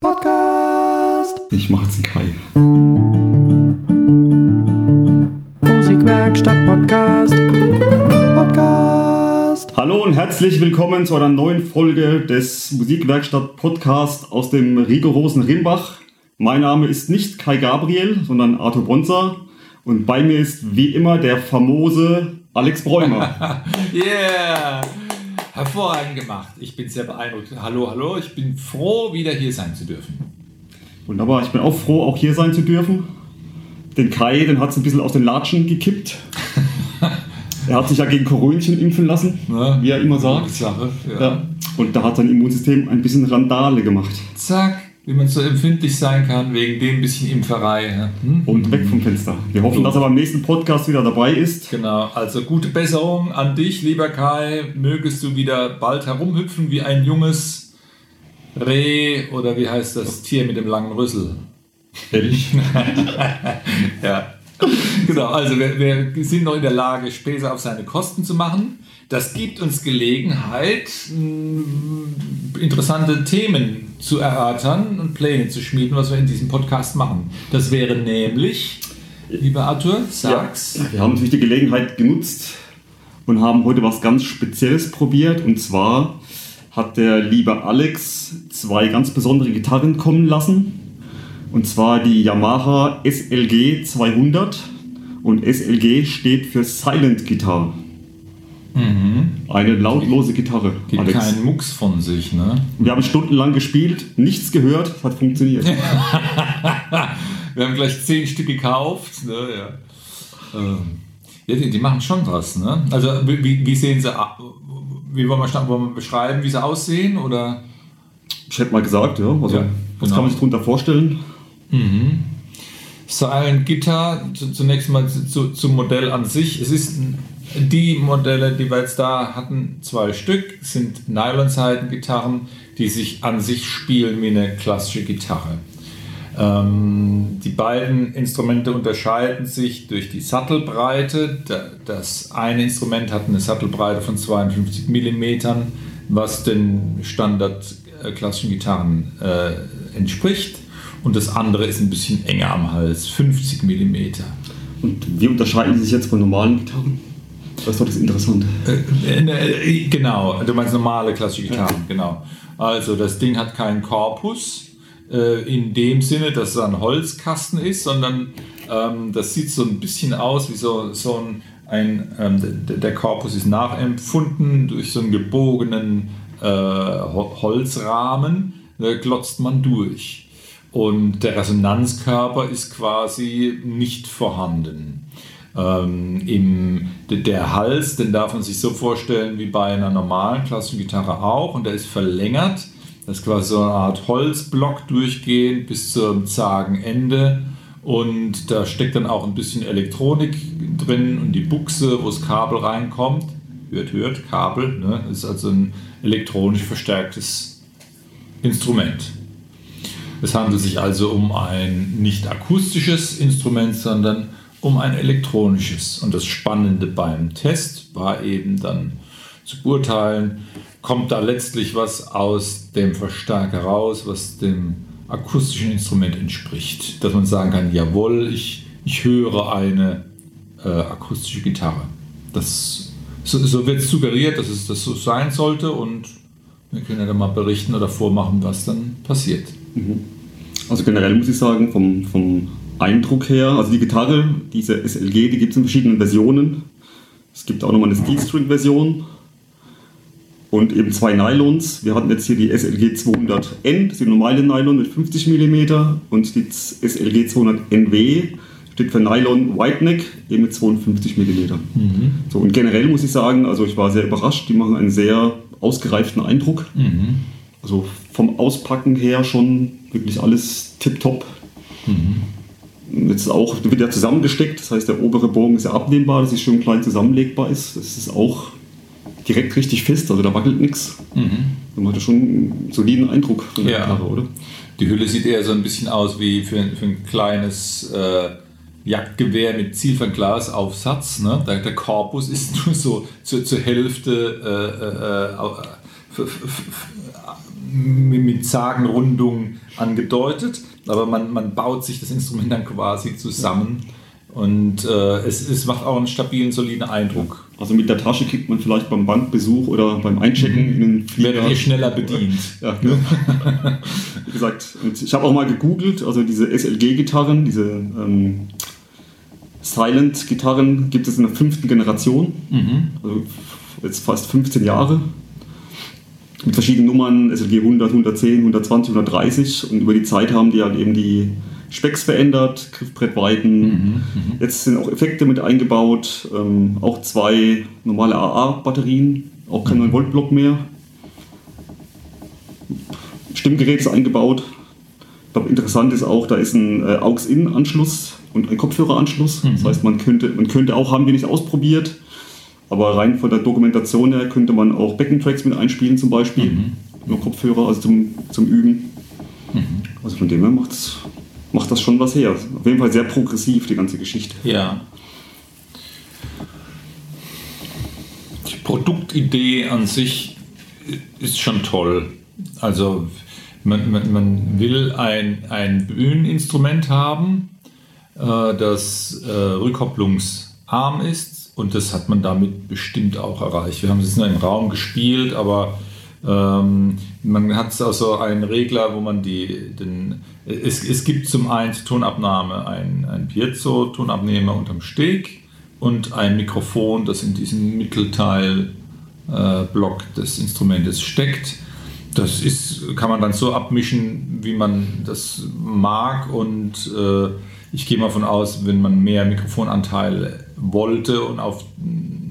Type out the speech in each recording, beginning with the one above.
Podcast. Ich mach jetzt einen Kai. Musikwerkstatt Podcast. Podcast. Hallo und herzlich willkommen zu einer neuen Folge des Musikwerkstatt Podcast aus dem rigorosen Rimbach. Mein Name ist nicht Kai Gabriel, sondern Arthur Bonzer. Und bei mir ist wie immer der famose Alex Bräumer. Yeah! Hervorragend gemacht. Ich bin sehr beeindruckt. Hallo, hallo. Ich bin froh, wieder hier sein zu dürfen. Wunderbar, ich bin auch froh, auch hier sein zu dürfen. Den Kai, den hat es ein bisschen aus den Latschen gekippt. er hat sich ja gegen Koronchen impfen lassen, Ja. wie er immer sagt. Sache. Ja. Ja. Und da hat sein Immunsystem ein bisschen Randale gemacht. Zack, wie man so empfindlich sein kann wegen dem bisschen Impferei. Hm? Und weg vom Fenster. Wir hoffen, dass er beim nächsten Podcast wieder dabei ist. Genau, also gute Besserung an dich, lieber Kai. Mögest du wieder bald herumhüpfen wie ein junges Reh oder wie heißt das Tier mit dem langen Rüssel? Ehrlich? Ja. Genau, also wir, wir sind noch in der Lage, Späße auf seine Kosten zu machen. Das gibt uns Gelegenheit, mh, interessante Themen zu erörtern und Pläne zu schmieden, was wir in diesem Podcast machen. Das wäre nämlich, lieber Arthur, sag's. Wir haben natürlich die Gelegenheit genutzt und haben heute was ganz Spezielles probiert. Und zwar hat der liebe Alex zwei ganz besondere Gitarren kommen lassen. Und zwar die Yamaha SLG 200. Und SLG steht für Silent Guitar. Eine lautlose Gitarre. Gibt Alex. keinen Mucks von sich, ne? Wir haben stundenlang gespielt, nichts gehört, es hat funktioniert. Wir haben gleich zehn Stück gekauft. Ne? Ja. Ähm, ja, die, die machen schon was. Ne? Also wie, wie- sehen sie Wie wollen wir, wollen wir beschreiben, wie sie aussehen? Oder? Ich hätte mal gesagt, ja. Also, Ja, was genau. kann man sich darunter vorstellen? Silent Guitar, zu- zunächst mal zu, zum Modell an sich. Es ist ein- die Modelle, die wir jetzt da hatten, zwei Stück, sind Nylon-Seiten-Gitarren, die sich an sich spielen wie eine klassische Gitarre. Ähm, die beiden Instrumente unterscheiden sich durch die Sattelbreite. Da- Das eine Instrument hat eine Sattelbreite von 52 mm, was den Standard äh, klassischen Gitarren äh, entspricht. Und das andere ist ein bisschen enger am Hals, 50 mm. Und wie unterscheiden sie sich jetzt von normalen Gitarren? Ist doch das Interessante. Äh, äh, genau, du meinst normale klassische Gitarren, genau. Also das Ding hat keinen Korpus äh, in dem Sinne, dass es ein Holzkasten ist, sondern ähm, das sieht so ein bisschen aus wie so, so ein, ein ähm, der, der Korpus ist nachempfunden durch so einen gebogenen äh, Ho- Holzrahmen, da glotzt man durch. Und der Resonanzkörper ist quasi nicht vorhanden. Ähm, im, der Hals, den darf man sich so vorstellen wie bei einer normalen klassischen Gitarre auch und der ist verlängert. Das ist quasi so eine Art Holzblock durchgehend bis zum zagen Ende und da steckt dann auch ein bisschen Elektronik drin und die Buchse, wo das Kabel reinkommt. Hört, hört, Kabel. Ne? Das ist also ein elektronisch verstärktes Instrument. Es handelt sich also um ein nicht akustisches Instrument, sondern um ein elektronisches. Und das Spannende beim Test war eben dann zu beurteilen, kommt da letztlich was aus dem Verstärker raus, was dem akustischen Instrument entspricht. Dass man sagen kann, jawohl, ich, ich höre eine äh, akustische Gitarre. Das, so, so wird suggeriert, dass es das so sein sollte und wir können ja dann mal berichten oder vormachen, was dann passiert. Also generell muss ich sagen, vom, vom Eindruck her, also die Gitarre, diese SLG, die gibt es in verschiedenen Versionen. Es gibt auch nochmal eine Steel-String-Version und eben zwei Nylons. Wir hatten jetzt hier die SLG 200N, das ist die normale Nylon mit 50 mm und die SLG 200NW steht für Nylon White Neck, eben mit 52 mm. So, und generell muss ich sagen, also ich war sehr überrascht, die machen einen sehr ausgereiften Eindruck. Also vom Auspacken her schon wirklich alles tipptopp. Jetzt auch, wird ja zusammengesteckt, das heißt der obere Bogen ist ja abnehmbar, dass es schön klein zusammenlegbar ist. Das ist auch direkt richtig fest, also da wackelt nichts. Man hat ja schon einen soliden Eindruck von der Ja. Gitarre, oder? Die Hülle sieht eher so ein bisschen aus wie für, für ein kleines äh, Jagdgewehr mit Zielverglasaufsatz. Ne? Der, der Korpus ist nur so zur, zur Hälfte äh, äh, au- mit Zagenrundung angedeutet, aber man, man baut sich das Instrument dann quasi zusammen und äh, es, es macht auch einen stabilen, soliden Eindruck. Also mit der Tasche kriegt man vielleicht beim Bankbesuch oder beim Einchecken mhm. in den Flieger. Werdet ihr schneller bedient. ja, genau. Wie gesagt, ich habe auch mal gegoogelt, also diese SLG-Gitarren, diese ähm, Silent-Gitarren gibt es in der fünften Generation, mhm. also jetzt fast 15 Jahre mit verschiedenen Nummern, SLG 100, 110, 120, 130 und über die Zeit haben die halt eben die Specks verändert, Griffbrettweiten. Mhm, mhm, Jetzt sind auch Effekte mit eingebaut, ähm, auch zwei normale AA-Batterien, auch kein 9-Volt-Block mehr. Stimmgerät ist eingebaut. Ich glaube, interessant ist auch, da ist ein äh, AUX-In-Anschluss und ein Kopfhöreranschluss. Mhm. Das heißt, man könnte, man könnte auch, haben wir nicht ausprobiert, aber rein von der Dokumentation her könnte man auch Backing-Tracks mit einspielen, zum Beispiel. Mhm. Nur Kopfhörer, also zum, zum Üben. Mhm. Also von dem her macht, macht das schon was her. Auf jeden Fall sehr progressiv, die ganze Geschichte. Ja. Die Produktidee an sich ist schon toll. Also man, man, man will ein, ein Bühneninstrument haben, äh, das äh, rückkopplungsarm ist, und das hat man damit bestimmt auch erreicht. Wir haben es nur im Raum gespielt, aber ähm, man hat also einen Regler, wo man die, den, es, es gibt zum einen Tonabnahme, ein, ein Piezo-Tonabnehmer unterm Steg und ein Mikrofon, das in diesem Mittelteil äh, des Instrumentes steckt. Das ist, kann man dann so abmischen, wie man das mag und äh, ich gehe mal davon aus, wenn man mehr Mikrofonanteil wollte und auf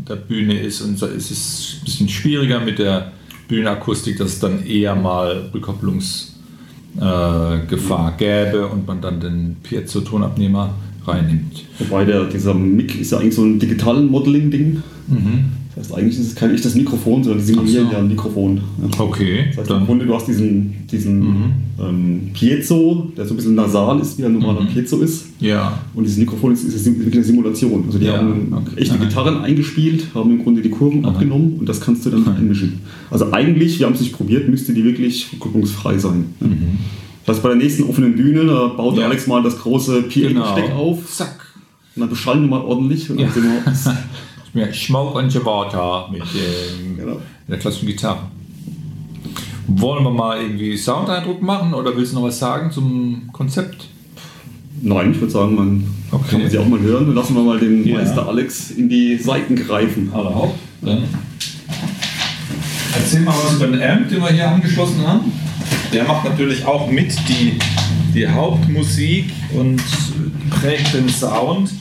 der Bühne ist und es ist ein bisschen schwieriger mit der Bühnenakustik, dass es dann eher mal Rückkopplungsgefahr äh, gäbe und man dann den Piezo-Tonabnehmer reinnimmt. Wobei der, dieser Mic ist ja eigentlich so ein digitalen Modeling-Ding. Mhm. Das heißt, eigentlich ist es kein echtes Mikrofon, sondern die simulieren so. ja ein Mikrofon. Ja. Okay. Das heißt, im Grunde, du hast diesen, diesen mhm. ähm, Piezo, der so ein bisschen nasal ist, wie ein normaler mhm. Piezo ist. Ja. Und dieses Mikrofon ist, ist wirklich eine Simulation. Also die ja. haben okay. echte Aha. Gitarren eingespielt, haben im Grunde die Kurven Aha. abgenommen und das kannst du dann Aha. einmischen. Also eigentlich, wir haben es nicht probiert, müsste die wirklich rückkopplungsfrei sein. Ja. Mhm. Das heißt, bei der nächsten offenen Bühne, da baut ja. Alex mal das große PA-Steck genau. auf. Zack. Und dann beschallen wir mal ordentlich. Und dann sehen wir, Smoke und Jabata mit ähm, genau. der klassischen Gitarre. Wollen wir mal irgendwie Soundeindruck machen oder willst du noch was sagen zum Konzept? Nein, ich würde sagen, man okay. kann man sie auch mal hören. Dann lassen wir mal den ja. Meister Alex in die Seiten greifen. Hallo. Dann erzähl mal was über den Amp, den wir hier angeschlossen haben. Der macht natürlich auch mit die, die Hauptmusik und prägt den Sound.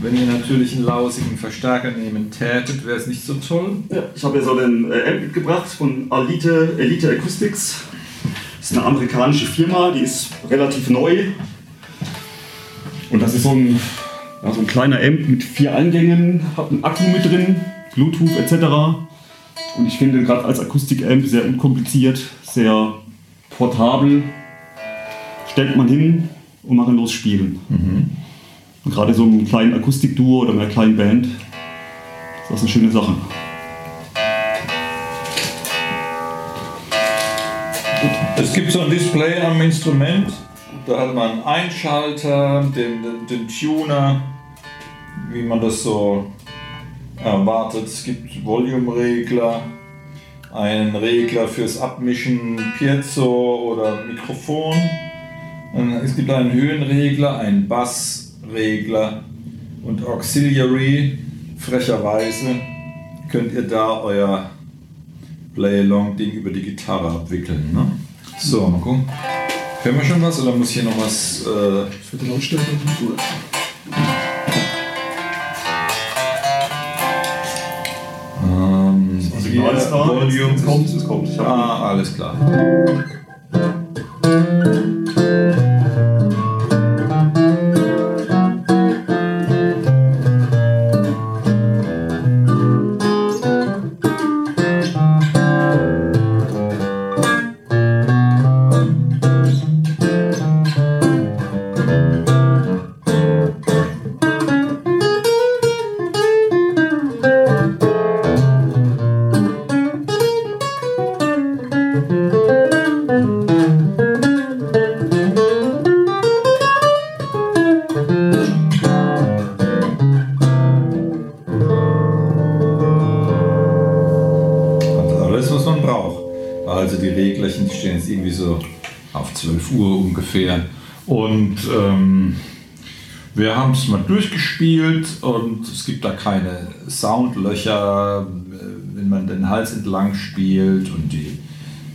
Wenn ihr natürlich einen lausigen Verstärker nehmen tätet, wäre es nicht so toll. Ja, ich habe hier so den äh, Amp mitgebracht von Elite, Elite Acoustics. Das ist eine amerikanische Firma, die ist relativ neu. Und das ist so ein, ja, so ein kleiner Amp mit vier Eingängen, hat einen Akku mit drin, Bluetooth etc. Und ich finde gerade als Akustik-Amp sehr unkompliziert, sehr portabel. Stellt man hin und kann los spielen. Mhm. Und gerade so einem kleinen Akustikduo oder einer kleinen Band ist das eine schöne Sache. Es gibt so ein Display am Instrument. Da hat man einen Einschalter, den, den, den Tuner, wie man das so erwartet. Es gibt Volume-Regler, einen Regler fürs Abmischen Piezo oder Mikrofon. Es gibt einen Höhenregler, einen Bass, Regler und Auxiliary. Frecherweise könnt ihr da euer Play-Along-Ding über die Gitarre abwickeln. Ne? So, mal gucken. Hören wir schon was oder muss hier noch was? Äh Für die Lautstärke? Gut. Ähm, also hier, Volume. Es kommt, es kommt. Ah, alles klar. 12 Uhr ungefähr. Und ähm, wir haben es mal durchgespielt und es gibt da keine Soundlöcher, wenn man den Hals entlang spielt und die,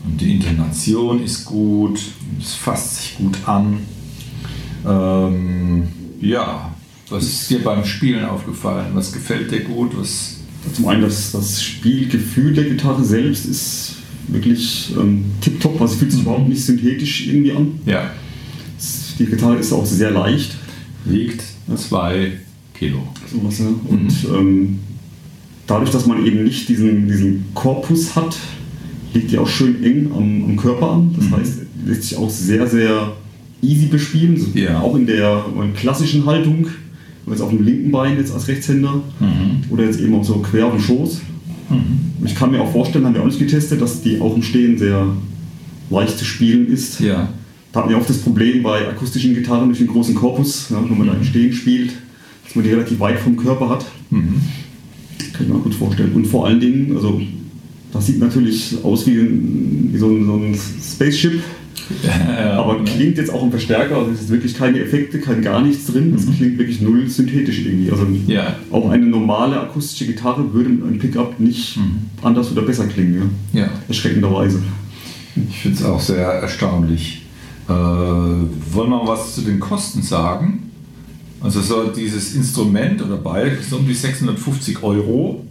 und die Intonation ist gut, es fasst sich gut an. Ähm, ja, was ist dir beim Spielen aufgefallen? Was gefällt dir gut? Was Zum einen das, das Spielgefühl der Gitarre selbst ist wirklich ähm, tipptopp, also fühlt sich überhaupt nicht synthetisch irgendwie an. ja, Die Gitarre ist auch sehr leicht. wiegt 2 Kilo. Sowas, ja. Und ähm, dadurch, dass man eben nicht diesen, diesen Korpus hat, liegt die auch schön eng am, am Körper an. Das heißt, lässt sich auch sehr, sehr easy bespielen. So, Ja. Auch in der in klassischen Haltung, jetzt auf dem linken Bein jetzt als Rechtshänder oder jetzt eben auch so quer auf dem Schoß. Und Ich kann mir auch vorstellen, haben wir auch nicht getestet, dass die auch im Stehen sehr leicht zu spielen ist. Ja, Da hatten wir oft das Problem bei akustischen Gitarren durch den großen Korpus, ja, wenn man da im Stehen spielt, dass man die relativ weit vom Körper hat. Mhm. Kann ich mir gut vorstellen. Und vor allen Dingen, also das sieht natürlich aus wie, ein, wie so, ein, so ein Spaceship, aber klingt jetzt auch im Verstärker, also es ist wirklich keine Effekte, kein gar nichts drin. Es klingt wirklich null synthetisch irgendwie. Also Ja. auch eine normale akustische Gitarre würde mit einem Pickup nicht anders oder besser klingen, ja. ja. erschreckenderweise. Ich finde es auch sehr erstaunlich. Äh, wollen wir was zu den Kosten sagen? Also so dieses Instrument oder beide ist um die 650 Euro,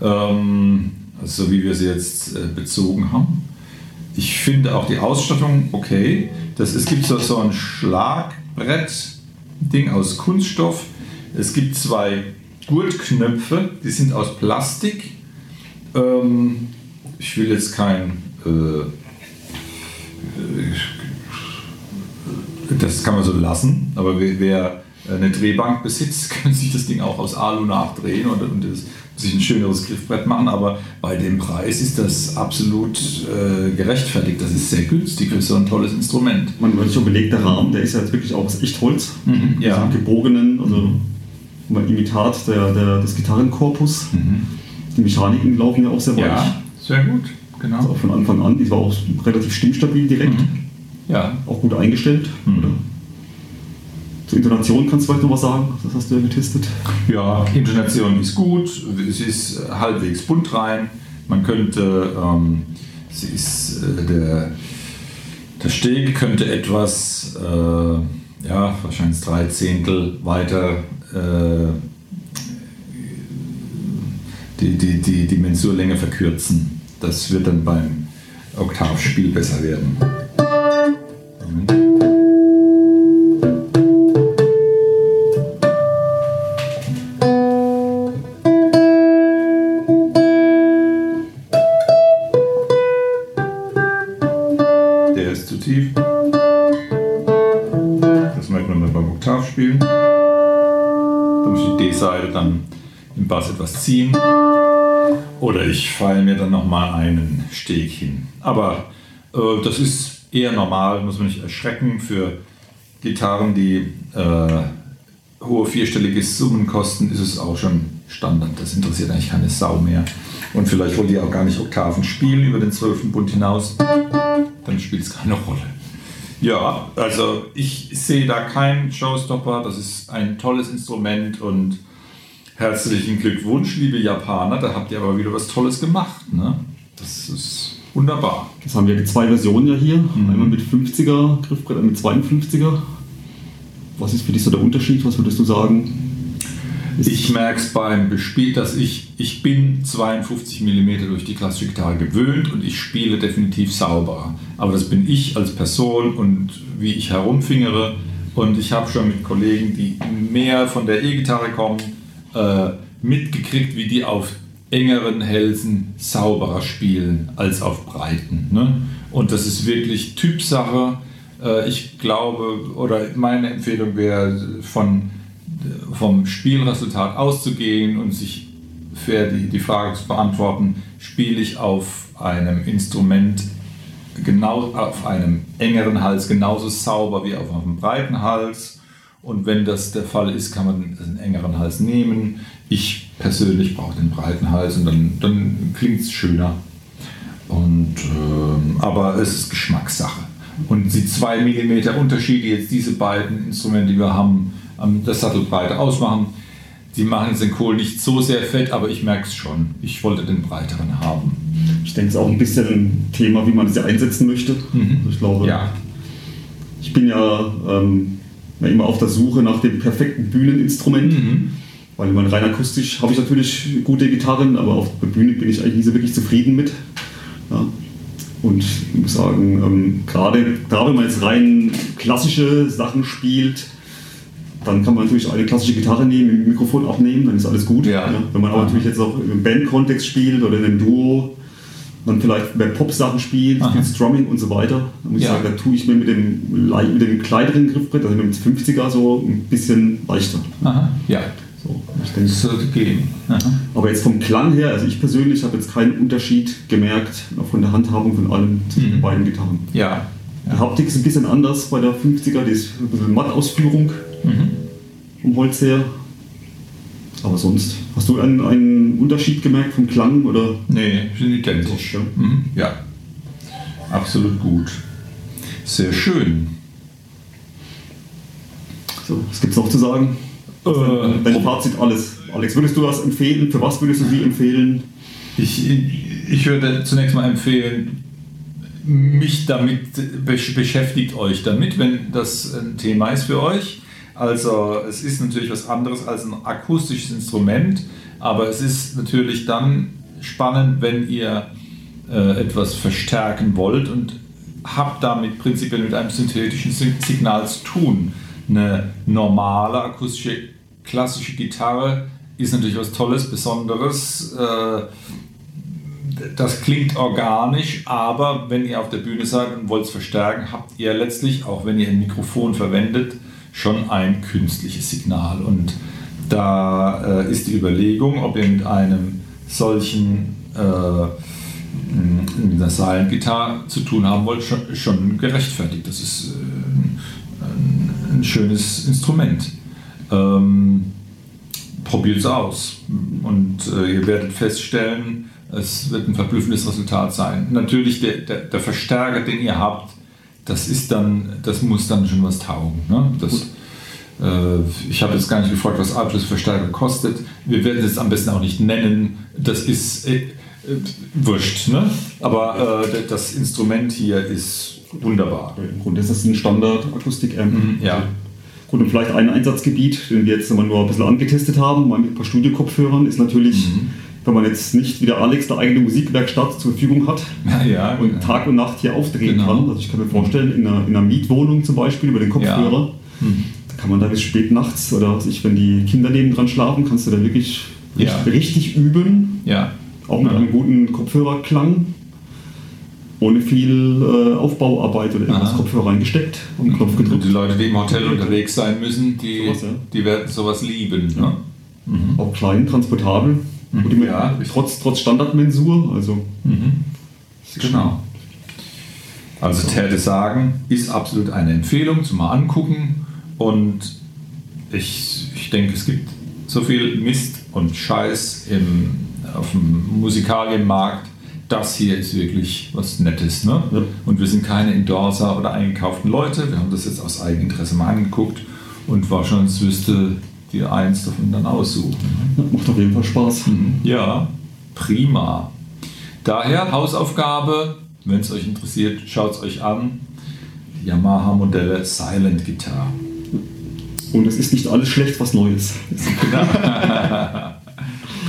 ähm, also so wie wir sie jetzt äh, bezogen haben. Ich finde auch die Ausstattung okay. Das, es gibt so, so ein Schlagbrett-Ding aus Kunststoff. Es gibt zwei Gurtknöpfe, die sind aus Plastik. Ähm, ich will jetzt kein äh, das kann man so lassen, aber wer, eine Drehbank besitzt, kann sich das Ding auch aus Alu nachdrehen und, und das, sich ein schöneres Griffbrett machen, aber bei dem Preis ist das absolut äh, gerechtfertigt. Das ist sehr günstig für so ein tolles Instrument. Man wird schon belegt, der Rahmen, der ist ja jetzt wirklich auch aus Echtholz. Mhm, ja. Also gebogenen, also ein Imitat der, der, des Gitarrenkorpus. Die Mechaniken laufen ja auch sehr weich. Mhm. Ja, sehr gut, Also genau. auch von Anfang an. Die war auch relativ stimmstabil direkt. Ja, Auch gut eingestellt. Mhm. Zur Intonation kannst du vielleicht noch was sagen? Das hast du ja getestet. Ja, Intonation ist gut, es ist halbwegs bunt rein. Man könnte, ähm, sie ist, äh, der, der Steg könnte etwas, äh, ja, wahrscheinlich drei Zehntel weiter äh, die, die, die, die Mensurlänge verkürzen. Das wird dann beim Oktavspiel besser werden. Moment. Ziehen. Oder ich feile mir dann nochmal einen Steg hin. Aber äh, das ist eher normal, muss man nicht erschrecken. Für Gitarren, die äh, hohe vierstellige Summen kosten, ist es auch schon Standard. Das interessiert eigentlich keine Sau mehr. Und vielleicht wollt ihr auch gar nicht Oktaven spielen über den 12. Bund hinaus. Dann spielt es keine Rolle. Ja, also ich sehe da keinen Showstopper. Das ist ein tolles Instrument und herzlichen Glückwunsch, liebe Japaner. Da habt ihr aber wieder was Tolles gemacht. Ne? Das ist wunderbar. Jetzt haben wir die zwei Versionen ja hier. Mhm. Einmal mit 50er Griffbrett, einmal mit 52er. Was ist für dich so der Unterschied? Was würdest du sagen? Ist- Ich merke es beim Bespiel, dass ich, ich bin 52 mm durch die klassische Gitarre gewöhnt und ich spiele definitiv sauberer. Aber das bin ich als Person und wie ich herumfingere. Und ich habe schon mit Kollegen, die mehr von der E-Gitarre kommen, äh, mitgekriegt, wie die auf engeren Hälsen sauberer spielen als auf breiten. Ne? Und das ist wirklich Typsache. Äh, ich glaube, oder meine Empfehlung wäre, von vom Spielresultat auszugehen und sich für die, die Frage zu beantworten, spiele ich auf einem Instrument genau auf einem engeren Hals genauso sauber wie auf einem breiten Hals. Und wenn das der Fall ist, kann man einen engeren Hals nehmen. Ich persönlich brauche den breiten Hals und dann, dann klingt es schöner. Und, ähm, aber es ist Geschmackssache. Und die 2 mm Unterschiede, jetzt diese beiden Instrumente, die wir haben, an der Sattelbreite ausmachen, die machen den Kohl nicht so sehr fett, aber ich merke es schon. Ich wollte den breiteren haben. Ich denke, es ist auch ein bisschen ein Thema, wie man das ja einsetzen möchte. Mhm. Also ich glaube, Ja, ich bin ja ähm, ja immer auf der Suche nach dem perfekten Bühneninstrument. Mhm. Weil man rein akustisch habe ich natürlich gute Gitarren, aber auf der Bühne bin ich eigentlich nie so wirklich zufrieden mit. Ja. Und ich muss sagen, ähm, gerade gerade wenn man jetzt rein klassische Sachen spielt, dann kann man natürlich eine klassische Gitarre nehmen, dem Mikrofon abnehmen, dann ist alles gut. Ja. Wenn man aber natürlich jetzt auch im Bandkontext spielt oder in einem Duo, dann vielleicht mehr Pop-Sachen spielt, Aha. Strumming und so weiter, dann muss Ja. ich sagen, da tue ich mir mit dem, mit dem kleineren Griffbrett, also mit dem 50er so ein bisschen leichter. Aha. ja, So, ich denke, das sollte gehen. Aha. aber jetzt vom Klang her, also ich persönlich habe jetzt keinen Unterschied gemerkt, auch von der Handhabung von allen zwischen den beiden Gitarren. Ja, Die Haptik ist ein bisschen anders bei der 50er, die ist ein bisschen Mattausführung vom Holz her. Aber sonst, hast du einen, einen Unterschied gemerkt vom Klang oder? nee, sind identisch. Ja. Mhm. Ja, absolut gut. Sehr schön. So, was gibt es noch zu sagen? Äh, Dein Fazit alles. Alex, würdest du das empfehlen? Für was würdest du sie empfehlen? Ich, ich würde zunächst mal empfehlen, mich damit besch- beschäftigt euch damit, wenn das ein Thema ist für euch. Also es ist natürlich was anderes als ein akustisches Instrument, aber es ist natürlich dann spannend, wenn ihr äh, etwas verstärken wollt und habt damit prinzipiell mit einem synthetischen Sig- Signal zu tun. Eine normale akustische klassische Gitarre ist natürlich was Tolles, Besonderes. Äh, das klingt organisch, aber wenn ihr auf der Bühne seid und wollt es verstärken, habt ihr letztlich, auch wenn ihr ein Mikrofon verwendet, schon ein künstliches Signal. Und da äh, ist die Überlegung, ob ihr mit einem solchen äh, mit einer Silent-Gitarre zu tun haben wollt, schon, schon gerechtfertigt. Das ist äh, ein, ein schönes Instrument. Ähm, probiert es aus und äh, ihr werdet feststellen, es wird ein verblüffendes Resultat sein. Natürlich der, der, der Verstärker, den ihr habt, das ist dann, das muss dann schon was taugen. Ne? Das, äh, ich habe jetzt gar nicht gefragt, was Altus Verstärker kostet. Wir werden es am besten auch nicht nennen. Das ist äh, äh, wurscht. Ne? Aber äh, das Instrument hier ist wunderbar. Im Grunde ist das ein Standard-Akustik-Amp. Mhm, ja. Gut, und vielleicht ein Einsatzgebiet, den wir jetzt immer nur ein bisschen angetestet haben, mal mit ein paar Studiokopfhörern, ist natürlich, Mhm. Wenn man jetzt nicht wie der Alex eine eigene Musikwerkstatt zur Verfügung hat Ja, ja, und Tag und Nacht hier aufdrehen Genau. kann. Also ich kann mir vorstellen, in einer, in einer Mietwohnung zum Beispiel über den Kopfhörer, Mhm. da kann man da bis spät nachts oder was ich, wenn die Kinder nebendran schlafen, kannst du da wirklich Ja. richtig, üben, ja. auch mit Ja. einem guten Kopfhörerklang. Ohne viel äh, Aufbauarbeit oder irgendwas Aha. Kopfhörer reingesteckt und Knopf Und gedrückt. die Leute, die im Hotel unterwegs sein müssen, die, Sowas, ja. die werden sowas lieben. Ne? Auch klein, transportabel. Immer Ja, trotz, trotz Standardmensur. Also Genau. Also täte sagen, ist absolut eine Empfehlung zum mal angucken und ich, ich denke, es gibt so viel Mist und Scheiß im, auf dem Musikalienmarkt. Das hier ist wirklich was Nettes. Ne? Ja. Und wir sind keine Endorser oder eingekauften Leute. Wir haben das jetzt aus Eigeninteresse mal angeguckt und wahrscheinlich wüsste die eins davon dann aussuchen. macht auf jeden Fall Spaß. Ja, prima. Daher Hausaufgabe, wenn es euch interessiert, schaut es euch an. Yamaha-Modelle Silent Guitar. Und es ist nicht alles schlecht, was Neues.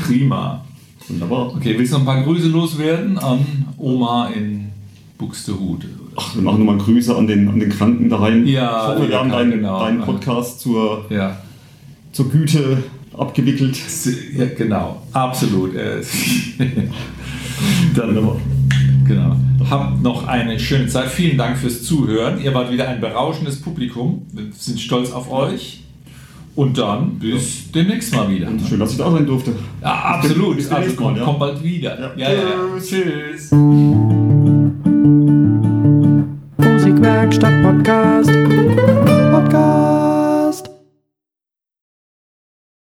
Prima. Wunderbar. Okay, willst du noch ein paar Grüße loswerden an Oma in Buxtehude? Ach, wir machen nochmal Grüße an den, an den Kranken daheim. Ja, ich hoffe, wir haben deinen, genau. deinen Podcast zur, Ja, zur Güte abgewickelt. ja genau, absolut. Äh, Dann, Wunderbar. genau. Habt noch eine schöne Zeit. Vielen Dank fürs Zuhören. Ihr wart wieder ein berauschendes Publikum. Wir sind stolz auf euch. Und dann bis demnächst mal wieder. Und schön, dass ich da sein durfte. Ja, absolut. bis also demnächst komm, mal, ja. komm bald wieder. Ja. Ja, ja. Tschüss. Tschüss.